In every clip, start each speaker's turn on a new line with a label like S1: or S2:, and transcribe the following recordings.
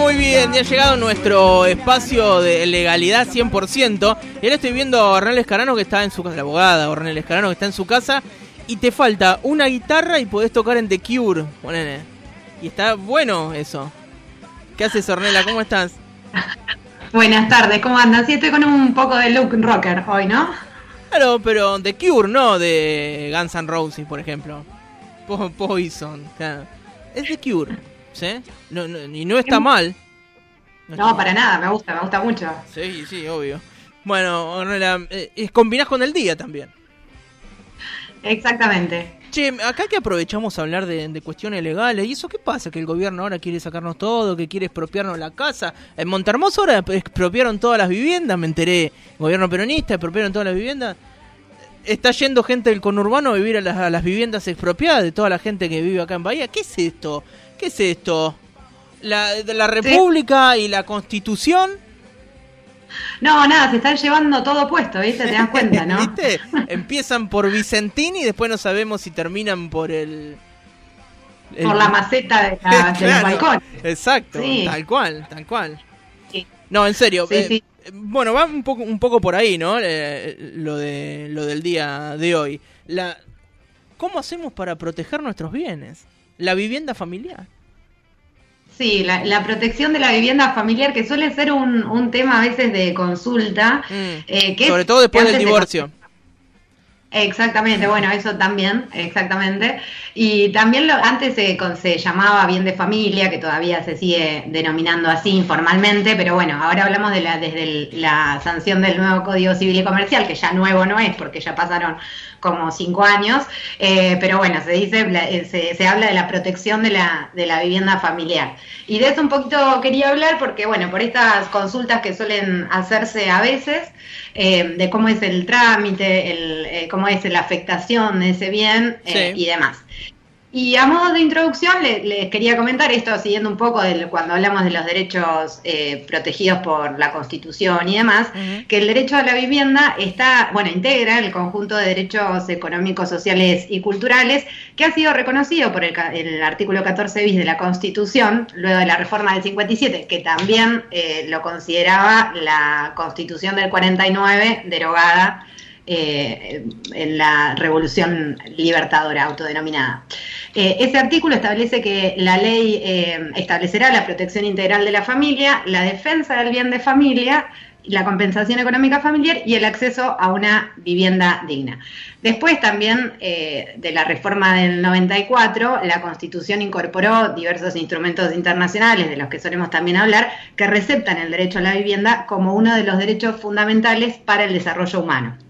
S1: Muy bien, ya ha llegado nuestro espacio de legalidad 100%. Y ahora estoy viendo a Ornel Escarano que está en su casa, la abogada Ornel Escarano que está en su casa. Y te falta una guitarra y podés tocar en The Cure. Ponele. Y está bueno eso. ¿Qué haces, Ornella? ¿Cómo estás?
S2: Buenas tardes, ¿cómo andas? Sí, estoy con un poco de look rocker hoy, ¿no?
S1: Claro, pero The Cure, no de Guns N' Roses, por ejemplo. Poison, claro. Es The Cure, ¿sí? No, y no está mal.
S2: No, para nada, me gusta, me gusta mucho.
S1: Sí, sí, obvio. Bueno, Ornella, eh, combinás con el día también.
S2: Exactamente.
S1: Che, acá que aprovechamos a hablar de, cuestiones legales, ¿y eso qué pasa? Que el gobierno ahora quiere sacarnos todo, que quiere expropiarnos la casa. En Montermoso ahora expropiaron todas las viviendas, me enteré. El gobierno peronista expropiaron todas las viviendas. Está yendo gente del conurbano a vivir a las, viviendas expropiadas de toda la gente que vive acá en Bahía. ¿Qué es esto? ¿Qué es esto? La, la República y la Constitución
S2: no, nada, se están llevando todo puesto, ¿viste? Te das cuenta, ¿no? ¿Viste?
S1: Empiezan por Vicentini y después no sabemos si terminan por el...
S2: Por la maceta de, la, balcón.
S1: Exacto, tal cual, tal cual. No, en serio. Eh, bueno, va un poco, un poco por ahí, ¿no? Eh, lo, de, lo del día de hoy. La, ¿Cómo hacemos para proteger nuestros bienes? La vivienda familiar.
S2: Sí, la, protección de la vivienda familiar, que suele ser un, un tema a veces de consulta.
S1: Mm. Eh, Sobre todo después del divorcio.
S2: Exactamente, bueno, eso también, exactamente. Y también lo, antes se, se, llamaba bien de familia, que todavía se sigue denominando así informalmente, pero bueno, ahora hablamos de la, desde la sanción del nuevo Código Civil y Comercial, que ya nuevo no es, porque ya pasaron como cinco años, eh, pero bueno, se dice, eh, se, se, habla de la protección de la, de la vivienda familiar. Y de eso un poquito quería hablar, porque bueno, por estas consultas que suelen hacerse a veces, eh, de cómo es el trámite, el, eh, cómo es la afectación de ese bien y demás. Y a modo de introducción les, quería comentar esto, siguiendo un poco de cuando hablamos de los derechos eh, protegidos por la Constitución y demás, que el derecho a la vivienda está, bueno, integra el conjunto de derechos económicos, sociales y culturales que ha sido reconocido por el, artículo 14 bis de la Constitución, luego de la reforma del 57, que también eh, lo consideraba la Constitución del 49 derogada eh, en la revolución libertadora autodenominada. Eh, ese artículo establece que la ley eh, establecerá la protección integral de la familia, la defensa del bien de familia, la compensación económica familiar y el acceso a una vivienda digna. Después también de la reforma del 94, la Constitución incorporó diversos instrumentos internacionales, de los que solemos también hablar, que receptan el derecho a la vivienda como uno de los derechos fundamentales para el desarrollo humano.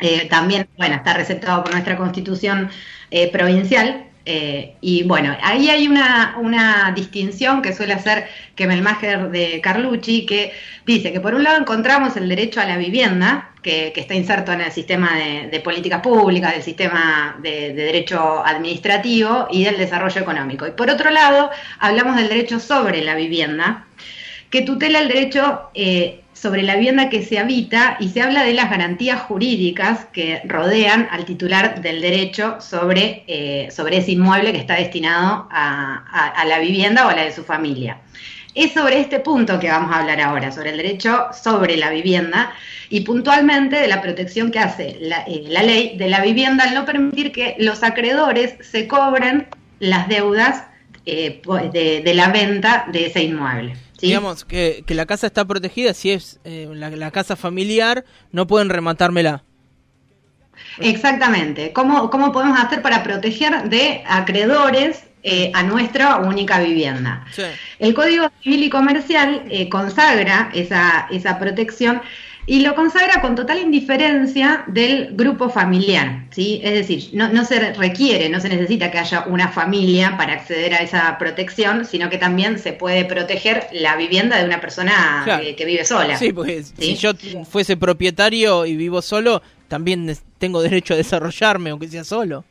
S2: Eh, también, bueno, está receptado por nuestra constitución eh, provincial. Eh, y bueno, ahí hay una, una, distinción que suele hacer Kemelmacher de Carlucci, que dice que por un lado encontramos el derecho a la vivienda, que, está inserto en el sistema de, políticas públicas, del sistema de, derecho administrativo y del desarrollo económico. Y por otro lado, hablamos del derecho sobre la vivienda, que tutela el derecho sobre la vivienda que se habita y se habla de las garantías jurídicas que rodean al titular del derecho sobre, eh, sobre ese inmueble que está destinado a, la vivienda o a la de su familia. Es sobre este punto que vamos a hablar ahora, sobre el derecho sobre la vivienda y puntualmente de la protección que hace la, eh, ley de la vivienda al no permitir que los acreedores se cobren las deudas eh, de la venta de ese inmueble.
S1: Digamos que, que, la casa está protegida, si es eh, la, casa familiar, no pueden rematármela.
S2: Exactamente. ¿Cómo, cómo podemos hacer para proteger de acreedores eh, a nuestra única vivienda? El Código Civil y Comercial eh, consagra esa, esa protección y lo consagra con total indiferencia del grupo familiar, ¿sí? Es decir, no, se requiere, no se necesita que haya una familia para acceder a esa protección, sino que también se puede proteger la vivienda de una persona que, vive sola.
S1: Sí, porque si yo fuese propietario y vivo solo, también tengo derecho a desarrollarme, aunque sea solo.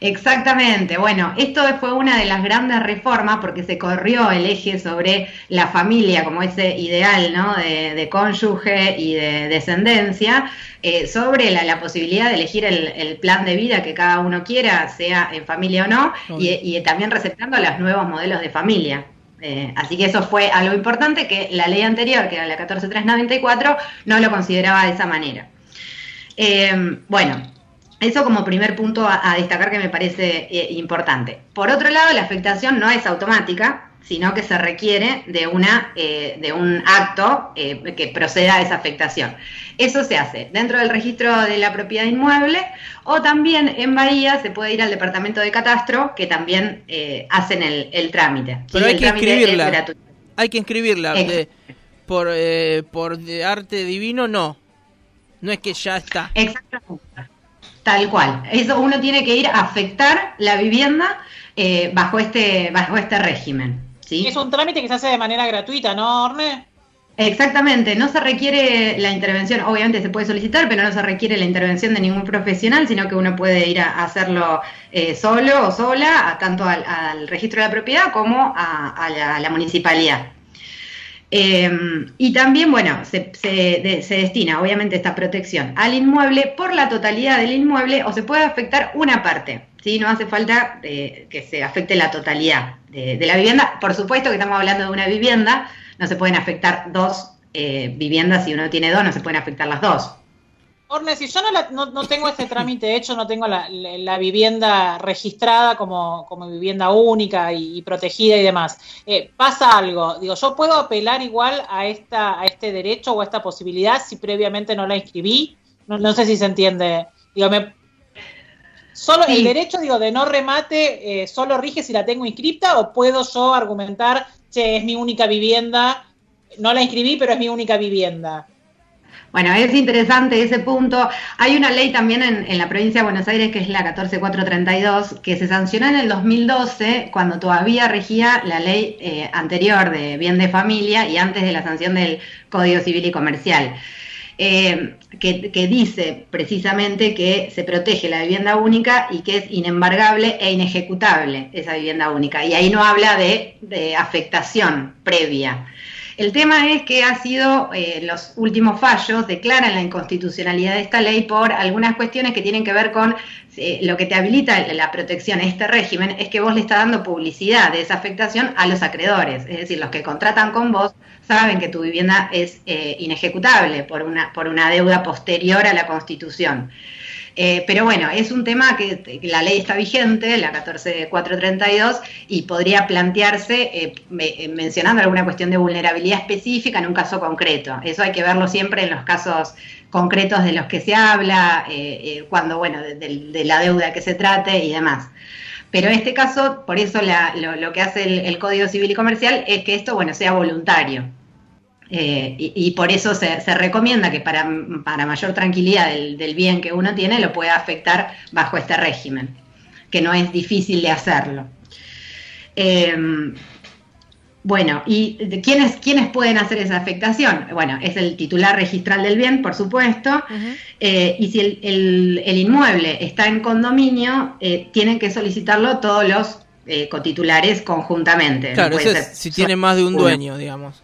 S2: Exactamente, bueno, esto fue una de las grandes reformas porque se corrió el eje sobre la familia como ese ideal ¿no? de, cónyuge y de descendencia, eh, sobre la, posibilidad de elegir el, plan de vida que cada uno quiera, sea en familia o no, y, también receptando los nuevos modelos de familia. Eh, así que eso fue algo importante que la ley anterior, que era la 14394, no lo consideraba de esa manera. Eh, bueno, eso como primer punto a, destacar que me parece eh, importante. Por otro lado, la afectación no es automática, sino que se requiere de, una, eh, de un acto eh, que proceda a esa afectación. Eso se hace dentro del registro de la propiedad inmueble o también en Bahía se puede ir al departamento de catastro que también hacen el, trámite.
S1: Pero hay, que inscribirla. hay que inscribirla. por, por arte divino, no. No es que ya está.
S2: Exactamente. Tal cual. Eso uno tiene que ir a afectar la vivienda eh, bajo este bajo este régimen. ¿sí?
S3: Es un trámite que se hace de manera gratuita, ¿no, Orne?
S2: Exactamente, no se requiere la intervención, obviamente se puede solicitar, pero no se requiere la intervención de ningún profesional, sino que uno puede ir a hacerlo eh, solo o sola, tanto al, registro de la propiedad como a la municipalidad. Em, y también, bueno, se, destina obviamente esta protección al inmueble por la totalidad del inmueble o se puede afectar una parte, ¿sí? No hace falta eh, que se afecte la totalidad de, la vivienda. Por supuesto que estamos hablando de una vivienda, no se pueden afectar dos eh, viviendas, si uno tiene dos, no se pueden afectar las dos.
S3: Orne, si yo no, tengo este trámite hecho, no tengo la, vivienda registrada como, vivienda única y, protegida y demás, eh, pasa algo, digo, yo puedo apelar igual a, esta, a este derecho o a esta posibilidad si previamente no la inscribí, no, sé si se entiende, digo, me, solo el derecho, digo, de no remate, eh, solo rige si la tengo inscripta o puedo yo argumentar, che, es mi única vivienda, no la inscribí, pero es mi única vivienda.
S2: Bueno, es interesante ese punto. Hay una ley también en, la provincia de Buenos Aires que es la 14432, que se sancionó en el 2012 cuando todavía regía la ley eh, anterior de bien de familia y antes de la sanción del Código Civil y Comercial. Eh, que, dice precisamente que se protege la vivienda única y que es inembargable e inejecutable esa vivienda única. Y ahí no habla de afectación previa. El tema es que ha sido, eh, los últimos fallos declaran la inconstitucionalidad de esta ley por algunas cuestiones que tienen que ver con eh, lo que te habilita la protección a este régimen, es que vos le estás dando publicidad de esa afectación a los acreedores, es decir, los que contratan con vos saben que tu vivienda es eh, inejecutable por una, por una deuda posterior a la constitución. Eh, pero bueno, es un tema que, la ley está vigente, la 14432, y podría plantearse eh, eh, mencionando alguna cuestión de vulnerabilidad específica en un caso concreto. Eso hay que verlo siempre en los casos concretos de los que se habla, cuando, bueno, de, la deuda que se trate y demás. Pero en este caso, por eso lo, que hace el Código Civil y Comercial es que esto, bueno, sea voluntario. Eh, y, por eso se, recomienda que para, mayor tranquilidad del, bien que uno tiene lo pueda afectar bajo este régimen, que no es difícil de hacerlo. Em, bueno, ¿y quiénes, quiénes pueden hacer esa afectación? Bueno, es el titular registral del bien, por supuesto, eh, y si el, inmueble está en condominio, eh, tienen que solicitarlo todos los cotitulares conjuntamente.
S1: Claro, si tiene más de un dueño, digamos.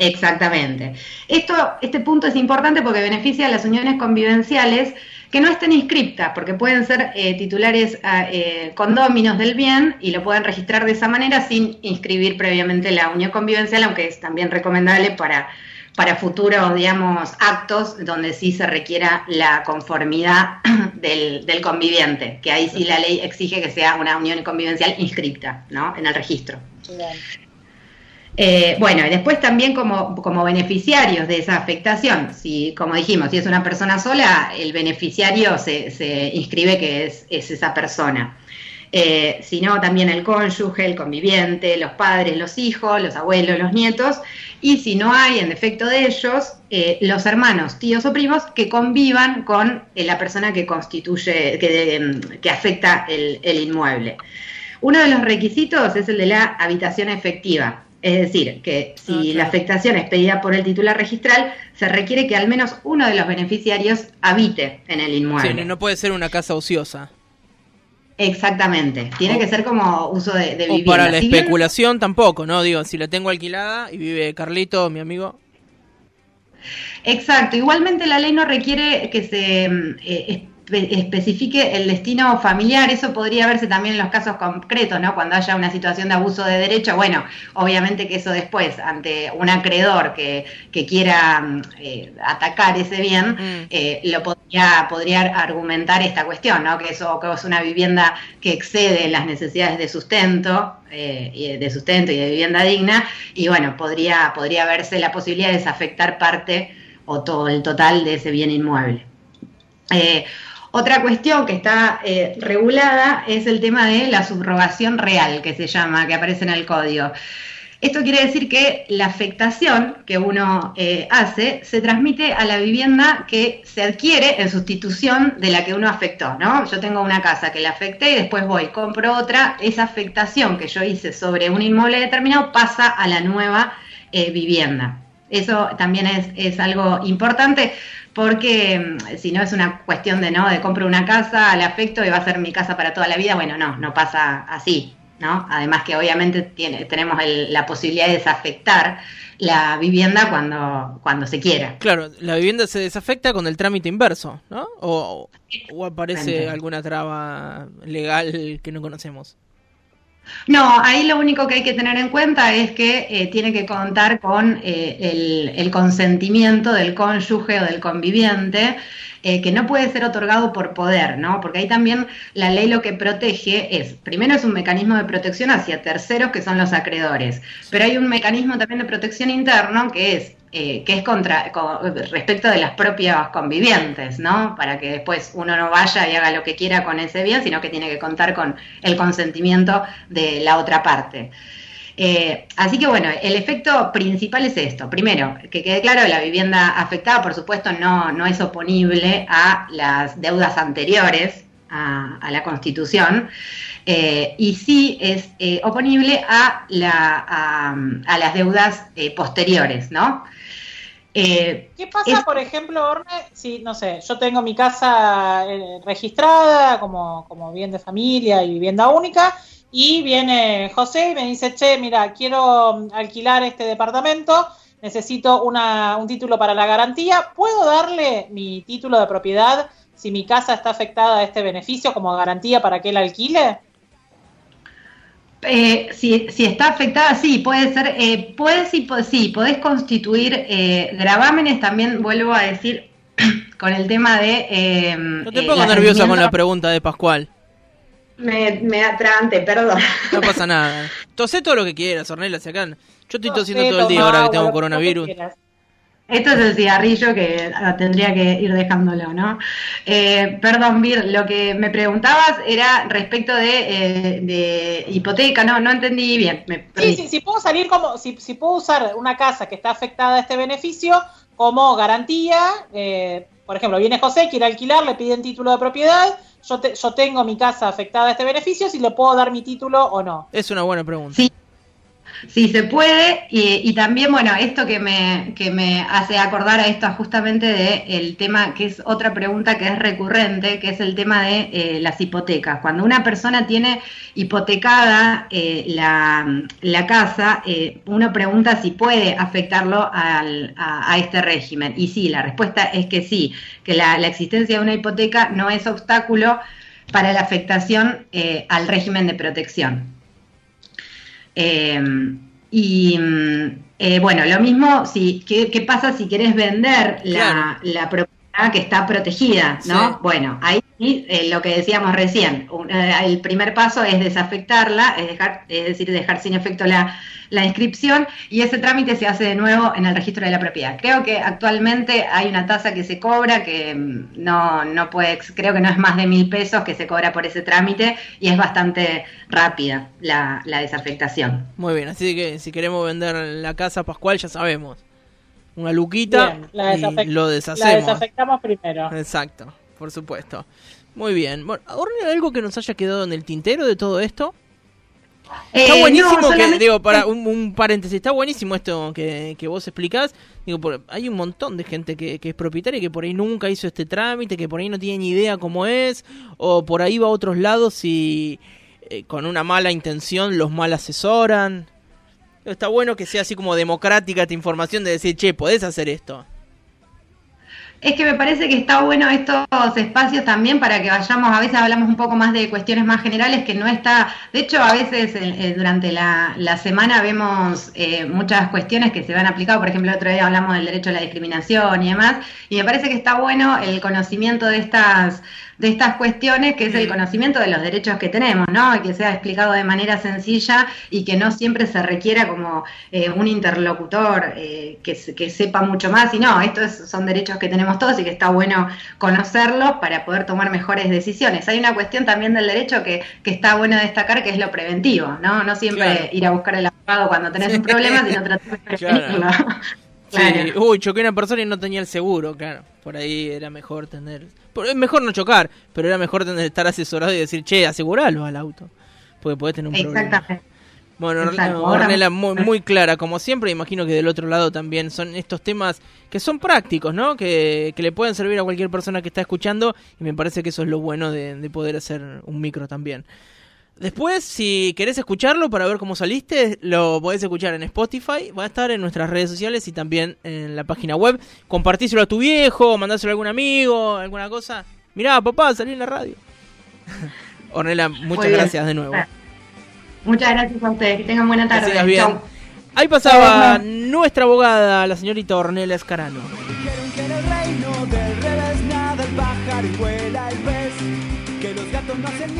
S2: Exactamente. Esto, este punto es importante porque beneficia a las uniones convivenciales que no estén inscriptas, porque pueden ser eh, titulares ah, eh, condóminos del bien y lo pueden registrar de esa manera sin inscribir previamente la unión convivencial, aunque es también recomendable para, para futuros, digamos, actos donde sí se requiera la conformidad del, del conviviente, que ahí sí la ley exige que sea una unión convivencial inscripta, ¿no? En el registro. Eh, bueno, y después también como, como, beneficiarios de esa afectación, si, como dijimos, si es una persona sola, el beneficiario se, inscribe que es, esa persona. eh, sino también el cónyuge, el conviviente, los padres, los hijos, los abuelos, los nietos, y si no hay, en defecto de ellos, eh, los hermanos, tíos o primos que convivan con eh, la persona que constituye, que, afecta el, inmueble. Uno de los requisitos es el de la habitación efectiva. Es decir, que si la afectación es pedida por el titular registral, se requiere que al menos uno de los beneficiarios habite en el inmueble.
S1: Sí, no puede ser una casa ociosa.
S2: Exactamente, tiene que ser como uso de, de vivienda.
S1: O para la especulación tampoco, ¿no? Digo, si la tengo alquilada y vive Carlito, mi amigo.
S2: Exacto, igualmente la ley no requiere que se mm, eh, especifique el destino familiar, eso podría verse también en los casos concretos, ¿no? Cuando haya una situación de abuso de derecho, bueno, obviamente que eso después, ante un acreedor que, quiera mm, eh, atacar ese bien, mm. eh, lo podría, podría argumentar esta cuestión, ¿no? Que eso que es una vivienda que excede las necesidades de sustento, eh, de sustento y de vivienda digna, y bueno, podría, podría verse la posibilidad de desafectar parte o todo el total de ese bien inmueble. Otra cuestión que está eh, regulada es el tema de la subrogación real, que se llama, que aparece en el código. Esto quiere decir que la afectación que uno eh, hace se transmite a la vivienda que se adquiere en sustitución de la que uno afectó, ¿no? Yo tengo una casa que la afecté y después voy, compro otra, esa afectación que yo hice sobre un inmueble determinado pasa a la nueva eh, vivienda. Eso también es, es algo importante porque mm, si no es una cuestión de no, de compro una casa, al afecto y va a ser mi casa para toda la vida, bueno, no, no pasa así, ¿no? Además que obviamente tiene, tenemos la posibilidad de desafectar la vivienda cuando, cuando se quiera.
S1: Claro, la vivienda se desafecta con el trámite inverso, ¿no? O, o aparece alguna traba legal que no conocemos.
S2: No, ahí lo único que hay que tener en cuenta es que eh, tiene que contar con eh, el, consentimiento del cónyuge o del conviviente, eh, que no puede ser otorgado por poder, ¿no? Porque ahí también la ley lo que protege es, primero es un mecanismo de protección hacia terceros que son los acreedores, pero hay un mecanismo también de protección interno que es eh, que es contra respecto de las propias convivientes, ¿no? Para que después uno no vaya y haga lo que quiera con ese bien, sino que tiene que contar con el consentimiento de la otra parte. Eh, así que bueno, el efecto principal es esto. Primero, que quede claro, la vivienda afectada, por supuesto, no, no es oponible a las deudas anteriores a, la Constitución. Eh, y sí es oponible a, la, a, las deudas posteriores, ¿no?
S3: Eh, ¿Qué pasa, por ejemplo, Orne, si, no sé, yo tengo mi casa eh, registrada como, como bien de familia y vivienda única, y viene José y me dice, che, mira, quiero alquilar este departamento, necesito una, un título para la garantía, ¿puedo darle mi título de propiedad si mi casa está afectada a este beneficio como garantía para que él alquile?
S2: Eh, si, si, está afectada, sí, puede ser, eh, puedes, sí, sí, podés constituir eh, gravámenes, también vuelvo a decir, con el tema de...
S1: Eh, no te pongo nerviosa con la pregunta de Pascual.
S2: Me, me atrante, perdón.
S1: No pasa nada. Tosé todo lo que quieras, Ornella, se acá. Yo estoy tosiendo todo el día ahora que tengo coronavirus.
S2: Esto es el cigarrillo que tendría que ir dejándolo, ¿no? Eh, perdón, Vir, lo que me preguntabas era respecto de, eh, hipoteca, no, no entendí bien.
S3: sí, sí, si puedo salir como, si, si, puedo usar una casa que está afectada a este beneficio como garantía, eh, por ejemplo, viene José, quiere alquilar, le piden título de propiedad, yo, yo tengo mi casa afectada a este beneficio, si le puedo dar mi título o no.
S1: Es una buena pregunta.
S2: Sí, Sí, se puede. Y, también, bueno, esto que me, que me hace acordar a esto justamente de el tema, que es otra pregunta que es recurrente, que es el tema de eh, las hipotecas. Cuando una persona tiene hipotecada eh, la, casa, eh, uno pregunta si puede afectarlo al, a, este régimen. Y sí, la respuesta es que sí, que la, la existencia de una hipoteca no es obstáculo para la afectación al régimen de protección. Em, y mm, eh, bueno, lo mismo, si, ¿qué, ¿qué, pasa si quieres vender la, propiedad que está protegida? ¿no? Bueno, ahí y eh, lo que decíamos recién, eh, el primer paso es desafectarla, es, dejar, es decir, dejar sin efecto la, inscripción y ese trámite se hace de nuevo en el registro de la propiedad. Creo que actualmente hay una tasa que se cobra que mm, no, no puede, creo que no es más de mil pesos que se cobra por ese trámite y es bastante rápida la, desafectación.
S1: Muy bien, así que si queremos vender la casa Pascual ya sabemos. Una luquita y lo deshacemos.
S3: La desafectamos primero.
S1: Exacto por supuesto. Muy bien. Bueno, algo que nos haya quedado en el tintero de todo esto? Está eh, buenísimo que, digo, para un, paréntesis, está buenísimo esto que, vos explicás. Digo, hay un montón de gente que, es propietaria que por ahí nunca hizo este trámite, que por ahí no tiene ni idea cómo es, o por ahí va a otros lados y eh, con una mala intención los mal asesoran. Está bueno que sea así como democrática esta información de decir, che, podés hacer esto.
S2: Es que me parece que está bueno estos espacios también para que vayamos, a veces hablamos un poco más de cuestiones más generales que no está, de hecho a veces eh, durante la, semana vemos eh, muchas cuestiones que se van aplicado, por ejemplo el otro día hablamos del derecho a la discriminación y demás, y me parece que está bueno el conocimiento de estas de estas cuestiones, que es el conocimiento de los derechos que tenemos, ¿no? Y que sea explicado de manera sencilla y que no siempre se requiera como eh, un interlocutor eh, que, sepa mucho más. Y no, estos son derechos que tenemos todos y que está bueno conocerlos para poder tomar mejores decisiones. Hay una cuestión también del derecho que, que está bueno destacar, que es lo preventivo, ¿no? No siempre ir a buscar el abogado cuando tenés un problema, sino tratar de prevenirlo.
S1: Sí, uy, choqué a una persona y no tenía el seguro, claro. Por ahí era mejor tener. Es mejor no chocar, pero era mejor tener, estar asesorado y decir, che, aseguralo al auto. Porque podés tener un Exactamente. problema. Bueno, Ornella, muy, muy, clara, como siempre. Imagino que del otro lado también son estos temas que son prácticos, ¿no? Que, que le pueden servir a cualquier persona que está escuchando. Y me parece que eso es lo bueno de, de poder hacer un micro también. Después, si querés escucharlo para ver cómo saliste, lo podés escuchar en Spotify, va a estar en nuestras redes sociales y también en la página web. Compartíselo a tu viejo, mandáselo a algún amigo, alguna cosa. Mirá, papá, salí en la radio. Ornella, muchas gracias de nuevo.
S2: Muchas gracias a ustedes, que tengan buena tarde.
S1: bien. Ahí pasaba nuestra abogada, la señorita Ornella Escarano. que los gatos no hacen miau y dicen que es porque estudian mucho